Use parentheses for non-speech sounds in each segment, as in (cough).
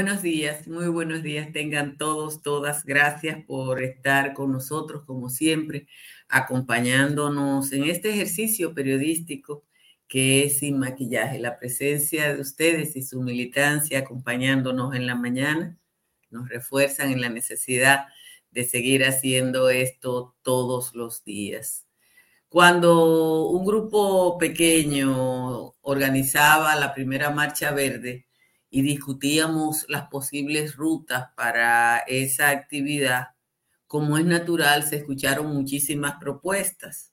Buenos días, muy buenos días. Tengan todos, todas. Gracias por estar con nosotros, como siempre, acompañándonos en este ejercicio periodístico que es sin maquillaje. La presencia de ustedes y su militancia acompañándonos en la mañana nos refuerzan en la necesidad de seguir haciendo esto todos los días. Cuando un grupo pequeño organizaba la primera marcha verde y discutíamos las posibles rutas para esa actividad, como es natural, se escucharon muchísimas propuestas.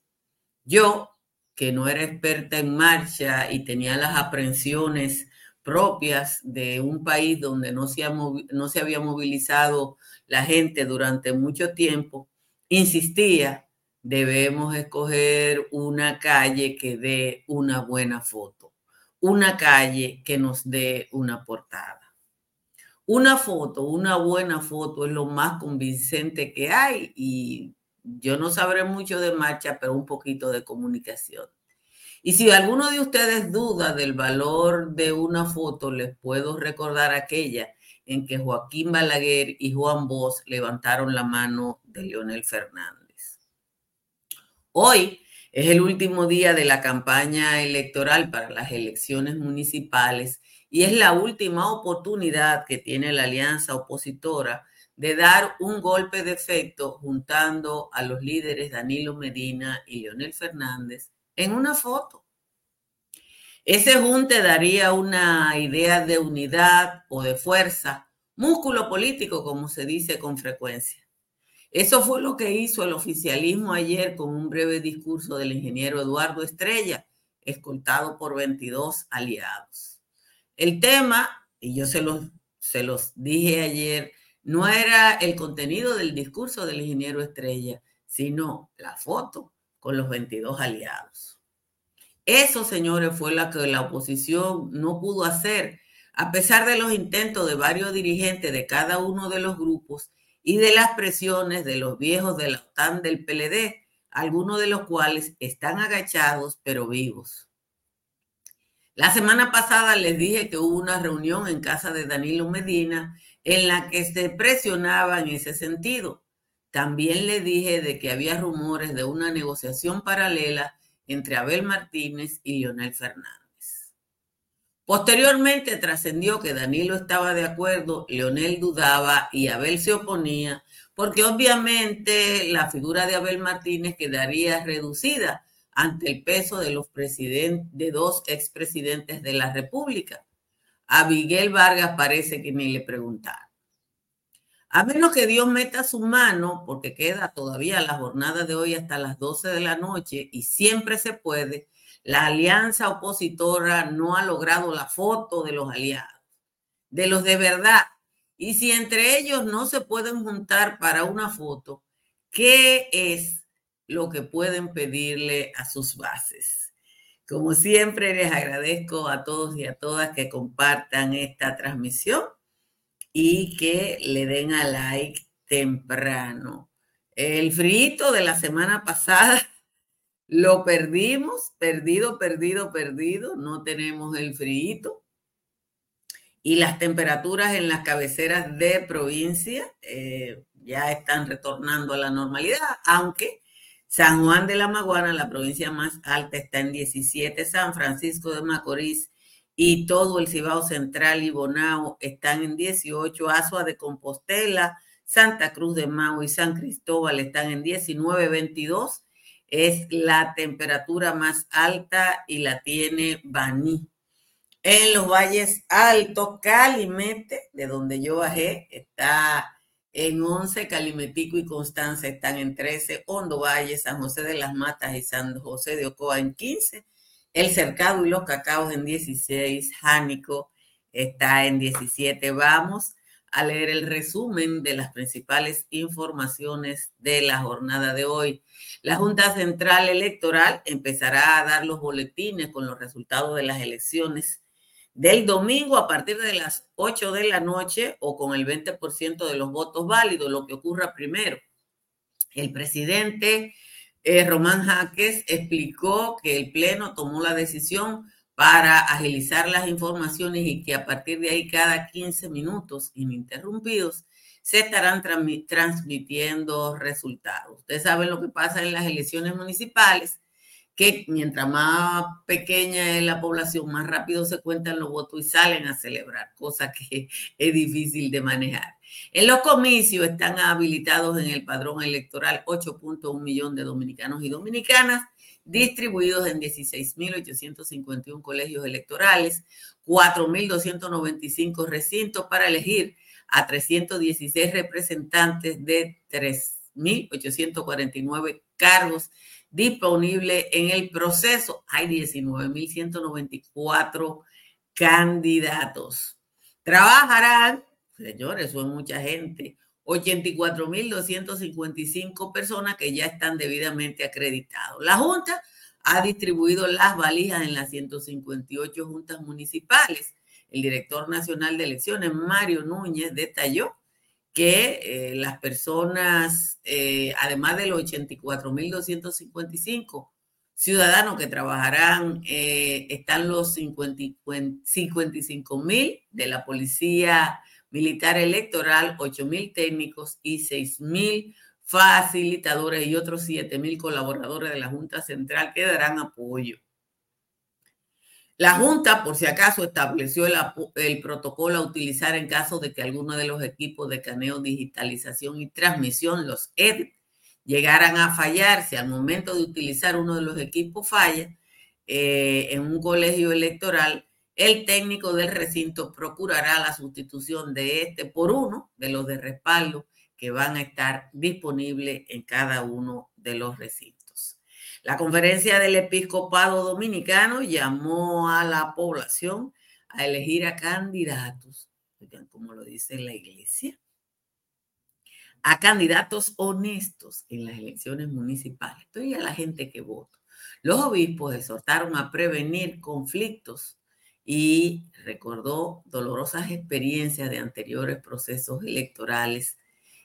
Yo, que no era experta en marcha y tenía las aprensiones propias de un país donde no se, no se había movilizado la gente durante mucho tiempo, insistía debemos escoger una calle que dé una buena foto, una calle que nos dé una portada. Una foto, una buena foto es lo más convincente que hay y yo no sabré mucho de marcha, pero un poquito de comunicación. Y si alguno de ustedes duda del valor de una foto, les puedo recordar aquella en que Joaquín Balaguer y Juan Bosch levantaron la mano de Leonel Fernández. Hoy es el último día de la campaña electoral para las elecciones municipales y es la última oportunidad que tiene la alianza opositora de dar un golpe de efecto juntando a los líderes Danilo Medina y Leonel Fernández en una foto. Ese junte daría una idea de unidad o de fuerza, músculo político, como se dice con frecuencia. Eso fue lo que hizo el oficialismo ayer con un breve discurso del ingeniero Eduardo Estrella, escoltado por 22 aliados. El tema, y yo se los, se los dije ayer, no era el contenido del discurso del ingeniero Estrella, sino la foto con los 22 aliados. Eso, señores, fue lo que la oposición no pudo hacer, a pesar de los intentos de varios dirigentes de cada uno de los grupos y de las presiones de los viejos de la OTAN del PLD, algunos de los cuales están agachados pero vivos. La semana pasada les dije que hubo una reunión en casa de Danilo Medina en la que se presionaba en ese sentido. También le dije de que había rumores de una negociación paralela entre Abel Martínez y Leonel Fernández. Posteriormente trascendió que Danilo estaba de acuerdo, Leonel dudaba y Abel se oponía, porque obviamente la figura de Abel Martínez quedaría reducida ante el peso de los de dos expresidentes de la República. A Miguel Vargas parece que ni le preguntaron. A menos que Dios meta su mano, porque queda todavía la jornada de hoy hasta las 12 de la noche y siempre se puede, la alianza opositora no ha logrado la foto de los aliados, de los de verdad. Y si entre ellos no se pueden juntar para una foto, ¿qué es lo que pueden pedirle a sus bases? Como siempre, les agradezco a todos y a todas que compartan esta transmisión y que le den a like temprano. El frito de la semana pasada lo perdimos, perdido, perdido, perdido. No tenemos el frío. Y las temperaturas en las cabeceras de provincia eh, ya están retornando a la normalidad, aunque San Juan de la Maguana, la provincia más alta, está en 17, San Francisco de Macorís y todo el Cibao Central y Bonao están en 18, Azua de Compostela, Santa Cruz de Mau y San Cristóbal están en 19, 22 es la temperatura más alta y la tiene Baní. En los valles altos, Calimete, de donde yo bajé, está en 11, Calimetico y Constanza están en 13, Hondo Valle, San José de las Matas y San José de Ocoa en 15, El Cercado y los Cacaos en 16, Jánico está en 17. Vamos a leer el resumen de las principales informaciones de la jornada de hoy. La Junta Central Electoral empezará a dar los boletines con los resultados de las elecciones del domingo a partir de las 8 de la noche o con el 20% de los votos válidos, lo que ocurra primero. El presidente eh, Román Jaques explicó que el Pleno tomó la decisión para agilizar las informaciones y que a partir de ahí cada 15 minutos ininterrumpidos se estarán transmitiendo resultados. Ustedes saben lo que pasa en las elecciones municipales, que mientras más pequeña es la población, más rápido se cuentan los votos y salen a celebrar, cosa que (laughs) es difícil de manejar. En los comicios están habilitados en el padrón electoral 8.1 millón de dominicanos y dominicanas distribuidos en 16.851 colegios electorales, 4.295 recintos para elegir a 316 representantes de 3.849 cargos disponibles en el proceso. Hay 19.194 candidatos. Trabajarán, señores, son mucha gente, 84.255 personas que ya están debidamente acreditados. La Junta ha distribuido las valijas en las 158 juntas municipales. El director nacional de elecciones, Mario Núñez, detalló que eh, las personas, eh, además de los 84.255 ciudadanos que trabajarán, eh, están los 55.000 de la policía militar electoral, 8 mil técnicos y 6 mil facilitadores y otros 7 mil colaboradores de la Junta Central que darán apoyo. La Junta, por si acaso, estableció el, el, protocolo a utilizar en caso de que alguno de los equipos de caneo, digitalización y transmisión, los EDIT, llegaran a fallar. Si al momento de utilizar uno de los equipos falla eh, en un colegio electoral, el técnico del recinto procurará la sustitución de este por uno de los de respaldo que van a estar disponibles en cada uno de los recintos. La conferencia del episcopado dominicano llamó a la población a elegir a candidatos, como lo dice la iglesia, a candidatos honestos en las elecciones municipales, y a la gente que vota. Los obispos exhortaron a prevenir conflictos y recordó dolorosas experiencias de anteriores procesos electorales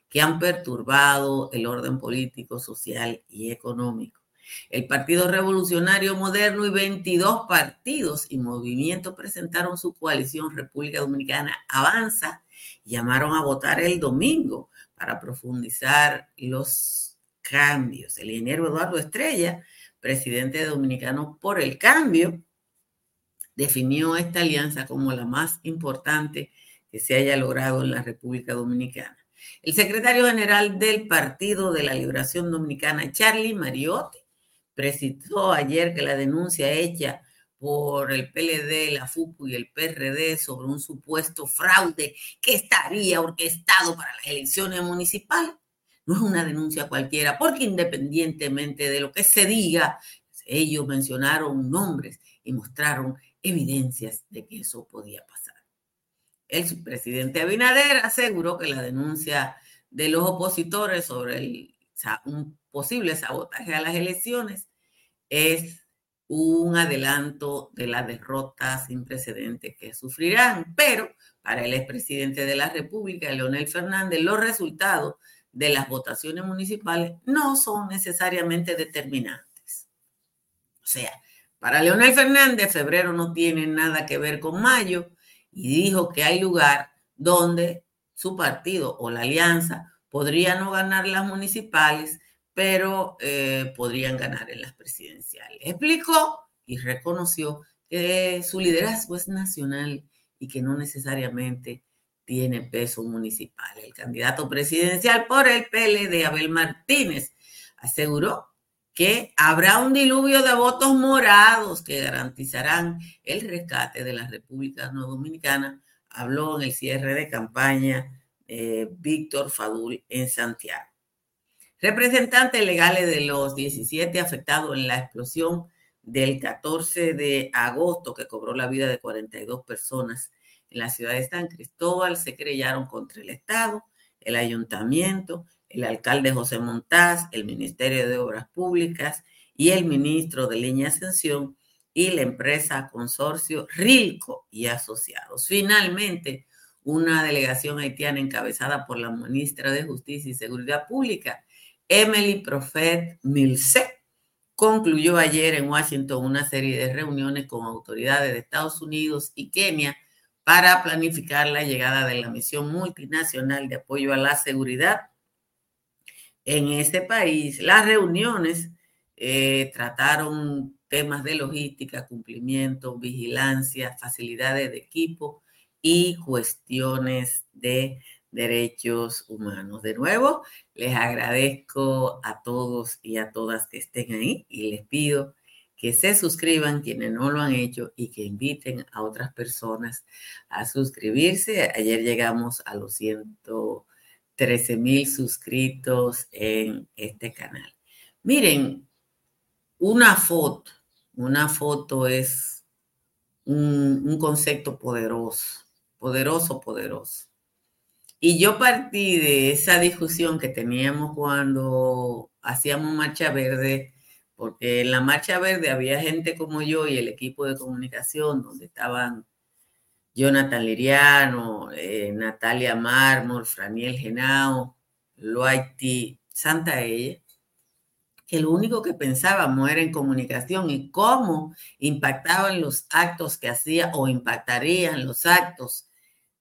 que han perturbado el orden político, social y económico. El Partido Revolucionario Moderno y 22 partidos y movimientos presentaron su coalición República Dominicana Avanza y llamaron a votar el domingo para profundizar los cambios. El ingeniero Eduardo Estrella, presidente de Dominicano por el Cambio, definió esta alianza como la más importante que se haya logrado en la República Dominicana. El secretario general del Partido de la Liberación Dominicana, Charlie Mariotti, precisó ayer que la denuncia hecha por el PLD, la FUPU y el PRD sobre un supuesto fraude que estaría orquestado para las elecciones municipales no es una denuncia cualquiera, porque independientemente de lo que se diga, ellos mencionaron nombres y mostraron evidencias de que eso podía pasar. El presidente Abinader aseguró que la denuncia de los opositores sobre un posible sabotaje a las elecciones es un adelanto de la derrota sin precedentes que sufrirán. Pero para el expresidente de la República, Leonel Fernández, los resultados de las votaciones municipales no son necesariamente determinantes. O sea, para Leonel Fernández, febrero no tiene nada que ver con mayo y dijo que hay lugar donde su partido o la alianza podría no ganar las municipales, pero eh, podrían ganar en las presidenciales. Explicó y reconoció que su liderazgo es nacional y que no necesariamente tiene peso municipal. El candidato presidencial por el PLD, Abel Martínez, aseguró que habrá un diluvio de votos morados que garantizarán el rescate de la República No Dominicana, habló en el cierre de campaña eh, Víctor Fadul en Santiago. Representantes legales de los 17 afectados en la explosión del 14 de agosto que cobró la vida de 42 personas en la ciudad de San Cristóbal se creyeron contra el Estado, el ayuntamiento, el alcalde José Montaz, el Ministerio de Obras Públicas y el ministro de Línea Ascensión y la empresa consorcio Rilco y Asociados. Finalmente, una delegación haitiana encabezada por la ministra de Justicia y Seguridad Pública, Emily Profet Milce, concluyó ayer en Washington una serie de reuniones con autoridades de Estados Unidos y Kenia para planificar la llegada de la misión multinacional de apoyo a la seguridad en ese país. Las reuniones eh, trataron temas de logística, cumplimiento, vigilancia, facilidades de equipo y cuestiones de derechos humanos. De nuevo, les agradezco a todos y a todas que estén ahí y les pido que se suscriban quienes no lo han hecho y que inviten a otras personas a suscribirse. Ayer llegamos a los 113 mil suscritos en este canal. Miren, una foto, una foto es un, un concepto poderoso, poderoso, poderoso. Y yo partí de esa discusión que teníamos cuando hacíamos Marcha Verde, porque en la Marcha Verde había gente como yo y el equipo de comunicación, donde estaban Jonathan Liriano, eh, Natalia Mármol, Franiel Genao, Loaiti, Santa Ella, que lo único que pensábamos era en comunicación y cómo impactaban los actos que hacía o impactarían los actos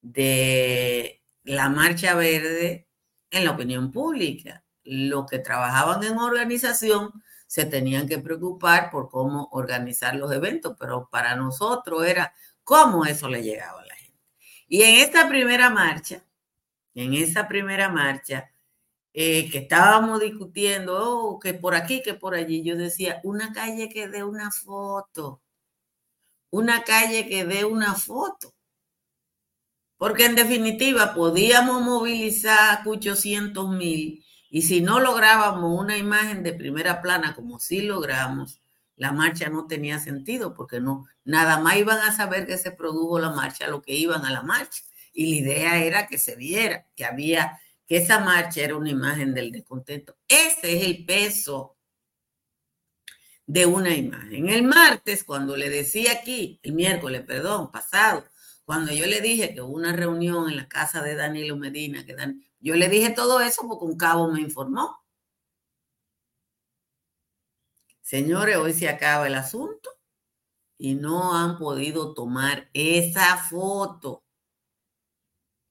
de la Marcha Verde en la opinión pública. Los que trabajaban en organización se tenían que preocupar por cómo organizar los eventos, pero para nosotros era cómo eso le llegaba a la gente. Y en esta primera marcha, en esa primera marcha, eh, que estábamos discutiendo, oh, que por aquí, que por allí, yo decía, una calle que dé una foto, una calle que dé una foto. Porque en definitiva podíamos movilizar 800 mil y si no lográbamos una imagen de primera plana como sí logramos, la marcha no tenía sentido porque no, nada más iban a saber que se produjo la marcha, lo que iban a la marcha. Y la idea era que se viera que había, que esa marcha era una imagen del descontento. Ese es el peso de una imagen. El martes, cuando le decía aquí, el miércoles, perdón, pasado, cuando yo le dije que hubo una reunión en la casa de Danilo Medina, que yo le dije todo eso porque un cabo me informó. Señores, hoy se acaba el asunto y no han podido tomar esa foto.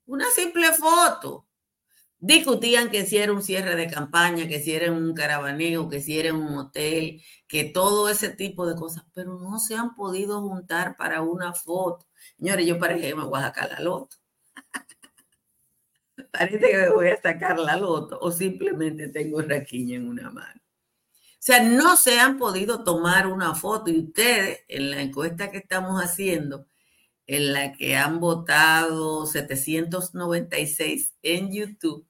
Una simple foto. Discutían que si era un cierre de campaña, que si era un caravaneo, que si era un hotel, que todo ese tipo de cosas, pero no se han podido juntar para una foto. Señores, yo parece que me voy a sacar la loto. (laughs) parece que me voy a sacar la loto o simplemente tengo raquiña en una mano. Sea, no se han podido tomar una foto y ustedes en la encuesta que estamos haciendo, en la que han votado 796 en YouTube,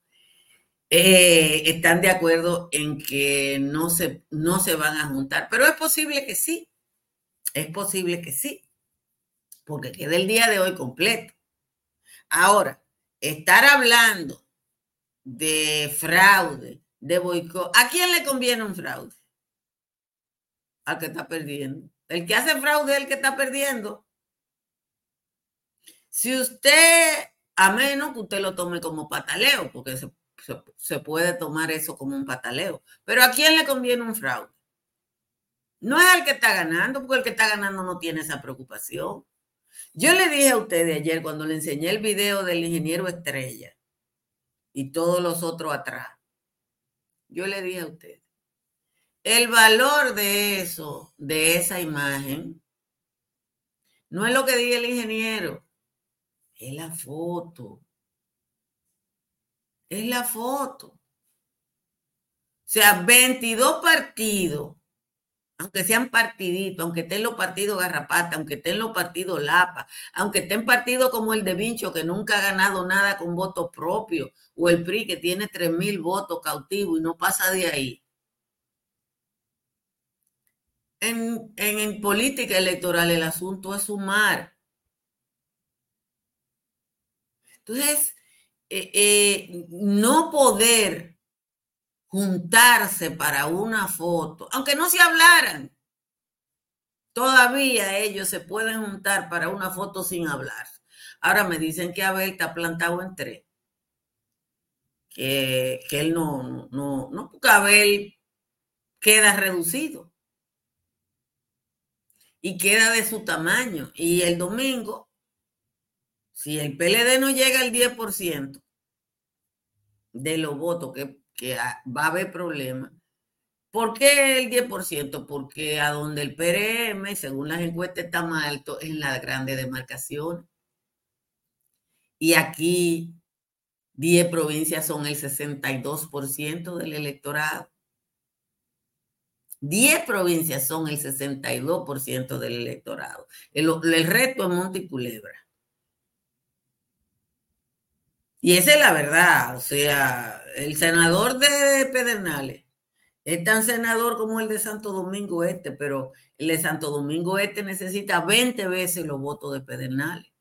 eh, están de acuerdo en que no se, no se van a juntar. Pero es posible que sí, es posible que sí porque queda el día de hoy completo. Ahora, estar hablando de fraude, de boicot, ¿a quién le conviene un fraude? Al que está perdiendo. El que hace fraude es el que está perdiendo. Si usted, a menos que usted lo tome como pataleo, porque se, puede tomar eso como un pataleo, pero ¿a quién le conviene un fraude? No es al que está ganando, porque el que está ganando no tiene esa preocupación. Yo le dije a ustedes ayer cuando le enseñé el video del ingeniero Estrella y todos los otros atrás, yo le dije a ustedes, el valor de eso, de esa imagen, no es lo que diga el ingeniero, es la foto. Es la foto. O sea, 22 partidos aunque sean partiditos, aunque estén los partidos Garrapata, aunque estén los partidos Lapa, aunque estén partidos como el de Vincho, que nunca ha ganado nada con voto propio, o el PRI, que tiene 3 mil votos cautivos y no pasa de ahí. En, en, política electoral el asunto es sumar. Entonces, eh, eh, no poder juntarse para una foto, aunque no se hablaran, todavía ellos se pueden juntar para una foto sin hablar. Ahora me dicen que Abel está plantado en tres. Que, que él no, no, no, porque Abel queda reducido. Y queda de su tamaño. Y el domingo, si el PLD no llega al 10% de los votos, que, que va a haber problemas, ¿Por qué el 10%? Porque a donde el PRM, según las encuestas, está más alto en la grande demarcación. Y aquí 10 provincias son el 62% del electorado. 10 provincias son el 62% del electorado. El, el resto es Monte y Culebra. Y esa es la verdad. O sea, el senador de Pedernales es tan senador como el de Santo Domingo Este, pero el de Santo Domingo Este necesita 20 veces los votos de Pedernales.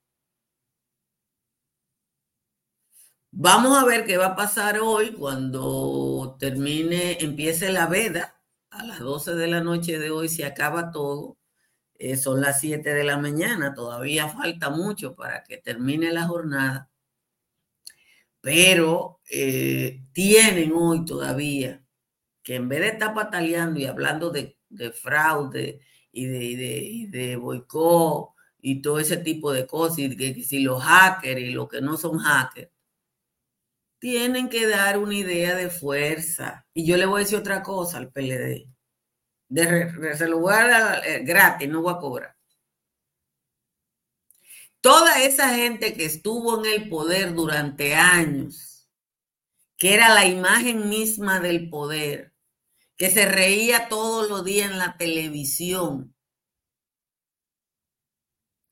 Vamos a ver qué va a pasar hoy cuando termine, empiece la veda. A las 12 de la noche de hoy se acaba todo. Eh, son las 7 de la mañana. Todavía falta mucho para que termine la jornada. Pero eh, tienen hoy todavía que en vez de estar pataleando y hablando de, fraude y de, de, boicot y todo ese tipo de cosas, y que si los hackers y los que no son hackers, tienen que dar una idea de fuerza. Y yo le voy a decir otra cosa al PLD. De, a dar eh, gratis, no voy a cobrar. Toda esa gente que estuvo en el poder durante años, que era la imagen misma del poder, que se reía todos los días en la televisión,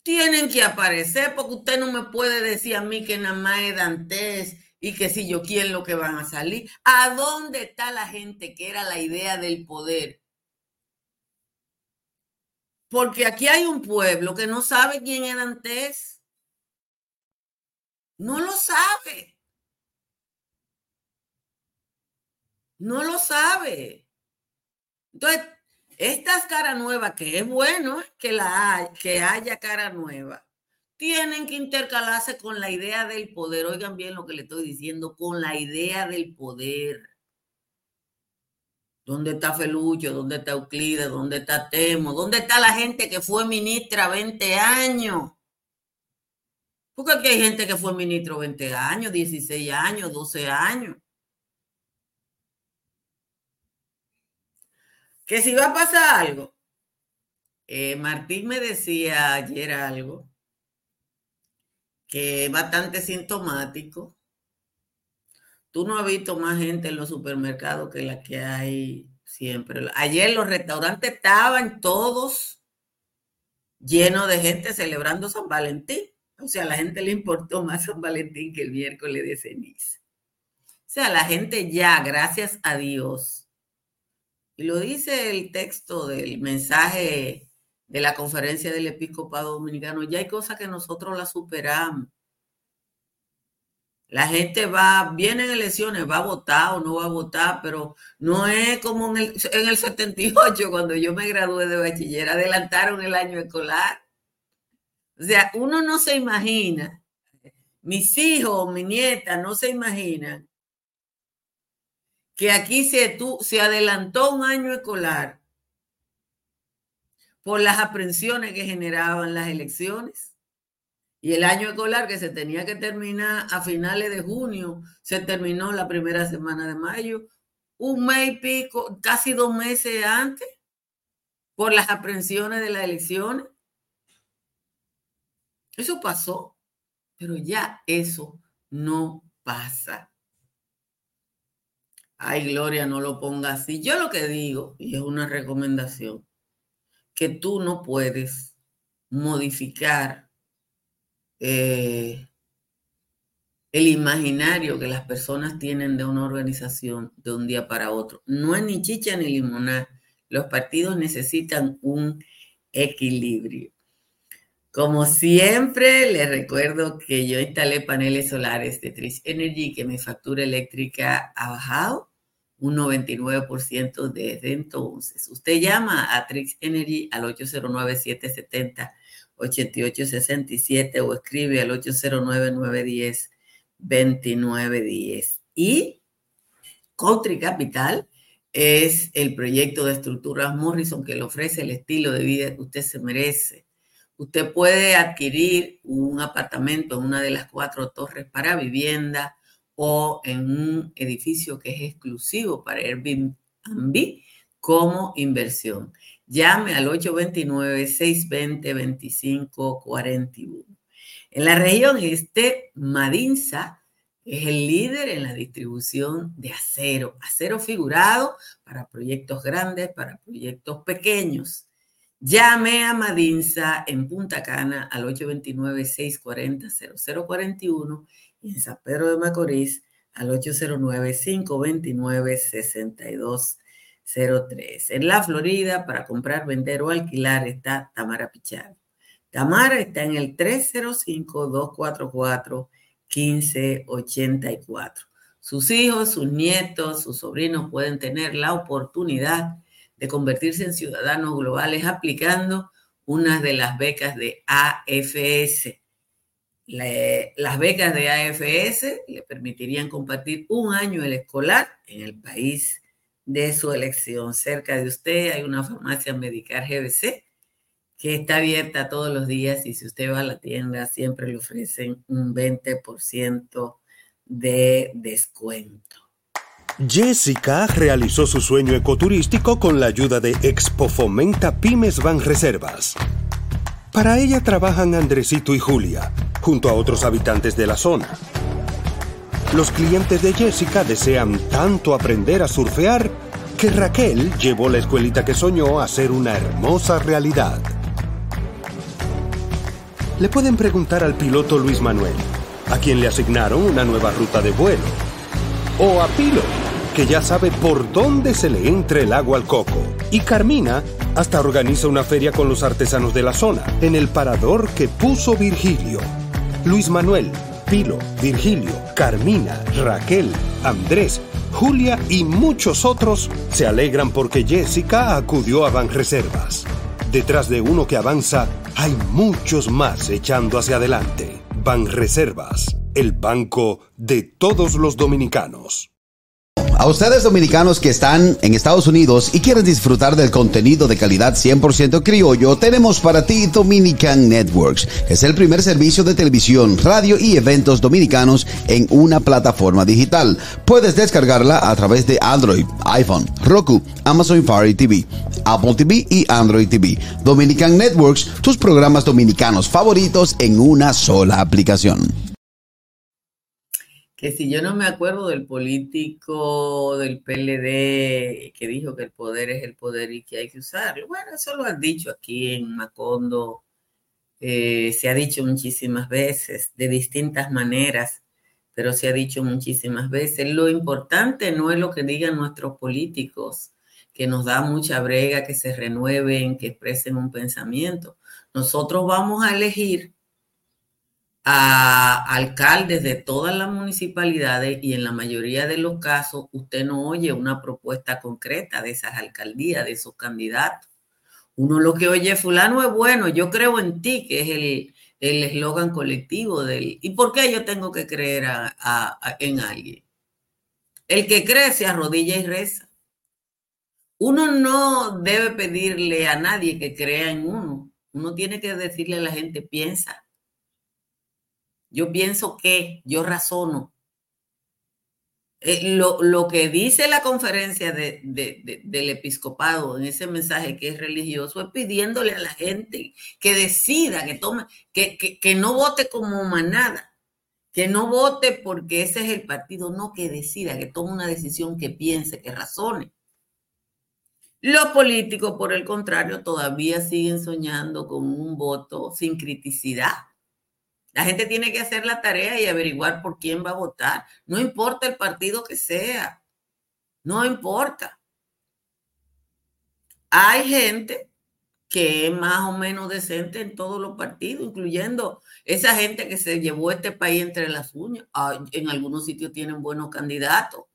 tienen que aparecer porque usted no me puede decir a mí que nada más es Dantes y que si yo quién lo que van a salir. ¿A dónde está la gente que era la idea del poder? Porque aquí hay un pueblo que no sabe quién era antes. No lo sabe. No lo sabe. Entonces, estas cara nueva, que es bueno que, la, que haya cara nueva, tienen que intercalarse con la idea del poder. Oigan bien lo que le estoy diciendo, con la idea del poder. ¿Dónde está Felucho? ¿Dónde está Euclides? ¿Dónde está Temo? ¿Dónde está la gente que fue ministra 20 años? Porque aquí hay gente que fue ministro 20 años, 16 años, 12 años. Que si va a pasar algo. Eh, Martín me decía ayer algo que es bastante sintomático. Tú no has visto más gente en los supermercados que la que hay siempre. Ayer los restaurantes estaban todos llenos de gente celebrando San Valentín. O sea, a la gente le importó más San Valentín que el miércoles de ceniza. O sea, la gente ya, gracias a Dios, y lo dice el texto del mensaje de la conferencia del episcopado dominicano, ya hay cosas que nosotros las superamos. La gente va, viene en elecciones, va a votar o no va a votar, pero no es como en el, en el 78, cuando yo me gradué de bachiller, adelantaron el año escolar. O sea, uno no se imagina, mis hijos, mi nieta, no se imaginan que aquí se, se adelantó un año escolar por las aprensiones que generaban las elecciones. Y el año escolar que se tenía que terminar a finales de junio, se terminó la primera semana de mayo, un mes y pico, casi dos meses antes, por las aprensiones de las elecciones. Eso pasó, pero ya eso no pasa. Ay, Gloria, no lo ponga así. Yo lo que digo, y es una recomendación, que tú no puedes modificar eh, el imaginario que las personas tienen de una organización de un día para otro. No es ni chicha ni limonada. Los partidos necesitan un equilibrio. Como siempre, les recuerdo que yo instalé paneles solares de Trish Energy, que mi factura eléctrica ha bajado un 99% desde entonces. Usted llama a Trix Energy al 809-770-8867 o escribe al 809-910-2910. Y Country Capital es el proyecto de estructuras Morrison que le ofrece el estilo de vida que usted se merece. Usted puede adquirir un apartamento en una de las cuatro torres para vivienda o en un edificio que es exclusivo para Airbnb como inversión. Llame al 829-620-2541. En la región este, Madinsa es el líder en la distribución de acero, acero figurado para proyectos grandes, para proyectos pequeños. Llame a Madinsa en Punta Cana al 829-640-0041 y en San Pedro de Macorís al 809-529-6203. En la Florida, para comprar, vender o alquilar, está Tamara Pichal. Tamara está en el 305-244-1584. Sus hijos, sus nietos, sus sobrinos pueden tener la oportunidad de convertirse en ciudadanos globales aplicando una de las becas de AFS. Las becas de AFS le permitirían compartir un año el escolar en el país de su elección. Cerca de usted hay una farmacia Medicar GBC que está abierta todos los días y si usted va a la tienda siempre le ofrecen un 20% de descuento. Jessica realizó su sueño ecoturístico con la ayuda de Expo Fomenta Pymes Van Reservas. Para ella trabajan Andresito y Julia, junto a otros habitantes de la zona. Los clientes de Jessica desean tanto aprender a surfear que Raquel llevó la escuelita que soñó a ser una hermosa realidad. Le pueden preguntar al piloto Luis Manuel, a quien le asignaron una nueva ruta de vuelo, o a Pilo, que ya sabe por dónde se le entra el agua al coco. Y Carmina hasta organiza una feria con los artesanos de la zona, en el parador que puso Virgilio. Luis Manuel, Pilo, Virgilio, Carmina, Raquel, Andrés, Julia y muchos otros se alegran porque Jessica acudió a Banreservas. Detrás de uno que avanza, hay muchos más echando hacia adelante. Banreservas, el banco de todos los dominicanos. A ustedes dominicanos que están en Estados Unidos y quieren disfrutar del contenido de calidad 100% criollo, tenemos para ti Dominican Networks. Es el primer servicio de televisión, radio y eventos dominicanos en una plataforma digital. Puedes descargarla a través de Android, iPhone, Roku, Amazon Fire TV, Apple TV y Android TV. Dominican Networks, tus programas dominicanos favoritos en una sola aplicación que si yo no me acuerdo del político del PLD que dijo que el poder es el poder y que hay que usarlo. Bueno, eso lo han dicho aquí en Macondo, eh, se ha dicho muchísimas veces, de distintas maneras, pero se ha dicho muchísimas veces. Lo importante no es lo que digan nuestros políticos, que nos da mucha brega, que se renueven, que expresen un pensamiento. Nosotros vamos a elegir a alcaldes de todas las municipalidades y en la mayoría de los casos usted no oye una propuesta concreta de esas alcaldías, de esos candidatos. Uno lo que oye, fulano es bueno, yo creo en ti, que es el eslogan colectivo del... ¿Y por qué yo tengo que creer en alguien? El que cree se arrodilla y reza. Uno no debe pedirle a nadie que crea en uno. Uno tiene que decirle a la gente, piensa, yo pienso que, yo razono. Eh, lo, que dice la conferencia del episcopado en ese mensaje que es religioso es pidiéndole a la gente que decida, que tome, que, que no vote como manada, que no vote porque ese es el partido, no que decida, que tome una decisión, que piense, que razone. Los políticos, por el contrario, todavía siguen soñando con un voto sin criticidad la gente tiene que hacer la tarea y averiguar por quién va a votar. No importa el partido que sea. No importa. Hay gente que es más o menos decente en todos los partidos, incluyendo esa gente que se llevó este país entre las uñas. En algunos sitios tienen buenos candidatos.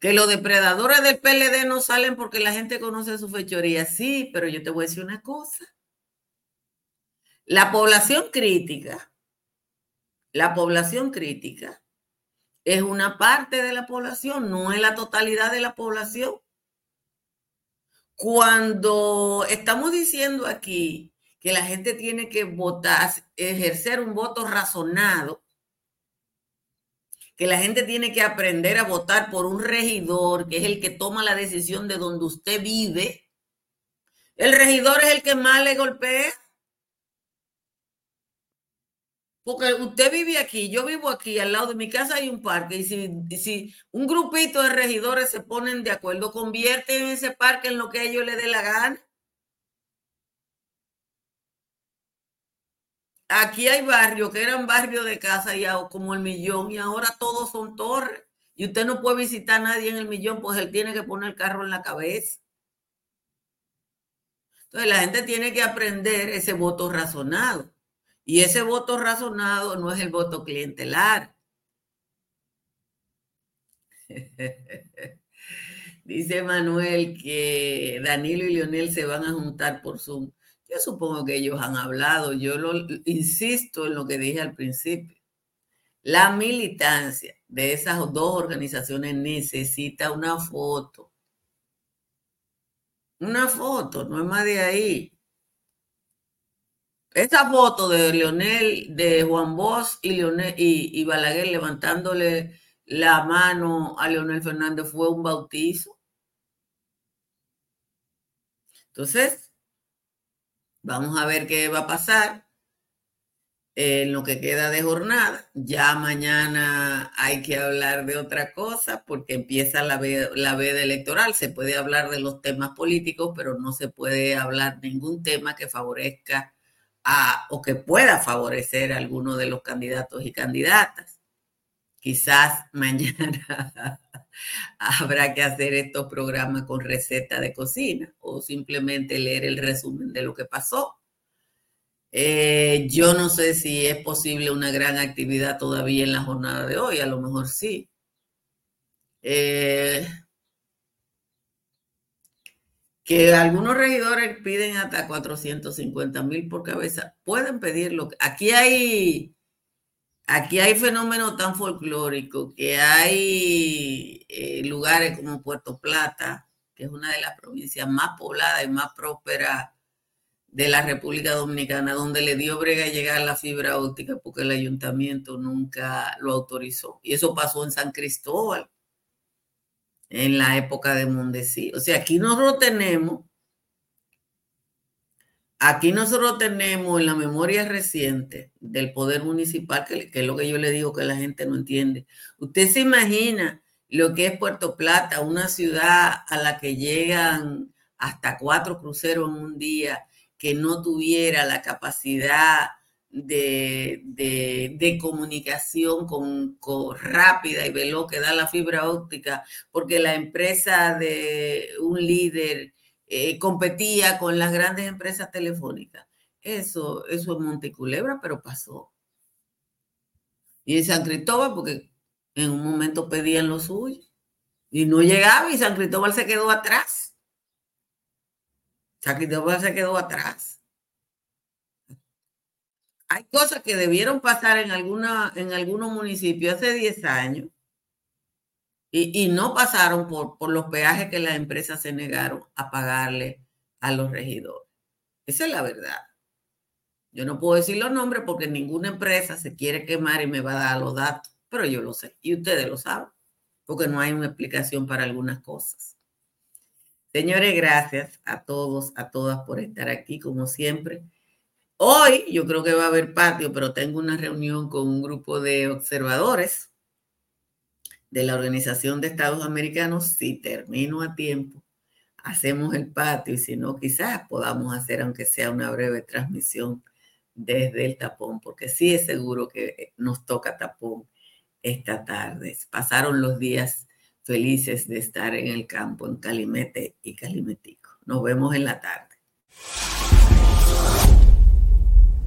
Que los depredadores del PLD no salen porque la gente conoce su fechoría. Sí, pero yo te voy a decir una cosa. La población crítica, la población crítica es una parte de la población, no es la totalidad de la población. Cuando estamos diciendo aquí que la gente tiene que votar, ejercer un voto razonado, que la gente tiene que aprender a votar por un regidor, que es el que toma la decisión de donde usted vive, el regidor es el que más le golpea. Porque usted vive aquí, yo vivo aquí, al lado de mi casa hay un parque, y si, un grupito de regidores se ponen de acuerdo, convierten ese parque en lo que a ellos les dé la gana. Aquí hay barrios que eran barrios de casa ya como el millón y ahora todos son torres. Y usted no puede visitar a nadie en el millón, pues él tiene que poner el carro en la cabeza. Entonces la gente tiene que aprender ese voto razonado. Y ese voto razonado no es el voto clientelar. (laughs) Dice Manuel que Danilo y Leonel se van a juntar por Zoom. Yo supongo que ellos han hablado. Yo lo insisto en lo que dije al principio. La militancia de esas dos organizaciones necesita una foto. Una foto, no es más de ahí. Esa foto de Leonel, de Juan Bosch y, Leonel, y, Balaguer levantándole la mano a Leonel Fernández fue un bautizo. Entonces, vamos a ver qué va a pasar en lo que queda de jornada. Ya mañana hay que hablar de otra cosa porque empieza la, la veda electoral. Se puede hablar de los temas políticos, pero no se puede hablar ningún tema que favorezca o que pueda favorecer a alguno de los candidatos y candidatas. Quizás (laughs) mañana habrá que hacer estos programas con receta de cocina o simplemente leer el resumen de lo que pasó. Eh, yo no sé si es posible una gran actividad todavía en la jornada de hoy, a lo mejor sí. Eh, que algunos regidores piden hasta 450 mil por cabeza, pueden pedirlo. Aquí hay, aquí hay fenómenos tan folclóricos que hay eh, lugares como Puerto Plata, que es una de las provincias más pobladas y más prósperas de la República Dominicana, donde le dio brega llegar la fibra óptica porque el ayuntamiento nunca lo autorizó. Y eso pasó en San Cristóbal en la época de Mondesi. O sea, aquí nosotros tenemos, aquí nosotros tenemos en la memoria reciente del poder municipal, que, es lo que yo le digo que la gente no entiende. Usted se imagina lo que es Puerto Plata, una ciudad a la que llegan hasta cuatro cruceros en un día, que no tuviera la capacidad de, comunicación con, rápida y veloz que da la fibra óptica, porque la empresa de un líder eh, competía con las grandes empresas telefónicas. Eso, eso es Monteculebra, pero pasó. Y en San Cristóbal, porque en un momento pedían lo suyo y no llegaba y San Cristóbal se quedó atrás. San Cristóbal se quedó atrás hay cosas que debieron pasar en, alguna, en algunos municipios hace 10 años y, no pasaron por, por, los peajes que las empresas se negaron a pagarle a los regidores. Esa es la verdad. Yo no puedo decir los nombres porque ninguna empresa se quiere quemar y me va a dar los datos, pero yo lo sé y ustedes lo saben, porque no hay una explicación para algunas cosas. Señores, gracias a todos, a todas por estar aquí, como siempre. Hoy yo creo que va a haber patio, pero tengo una reunión con un grupo de observadores de la Organización de Estados Americanos. Si termino a tiempo, hacemos el patio y si no, quizás podamos hacer, aunque sea una breve transmisión desde el tapón, porque sí es seguro que nos toca tapón esta tarde. Pasaron los días felices de estar en el campo, en Calimete y Calimetico. Nos vemos en la tarde.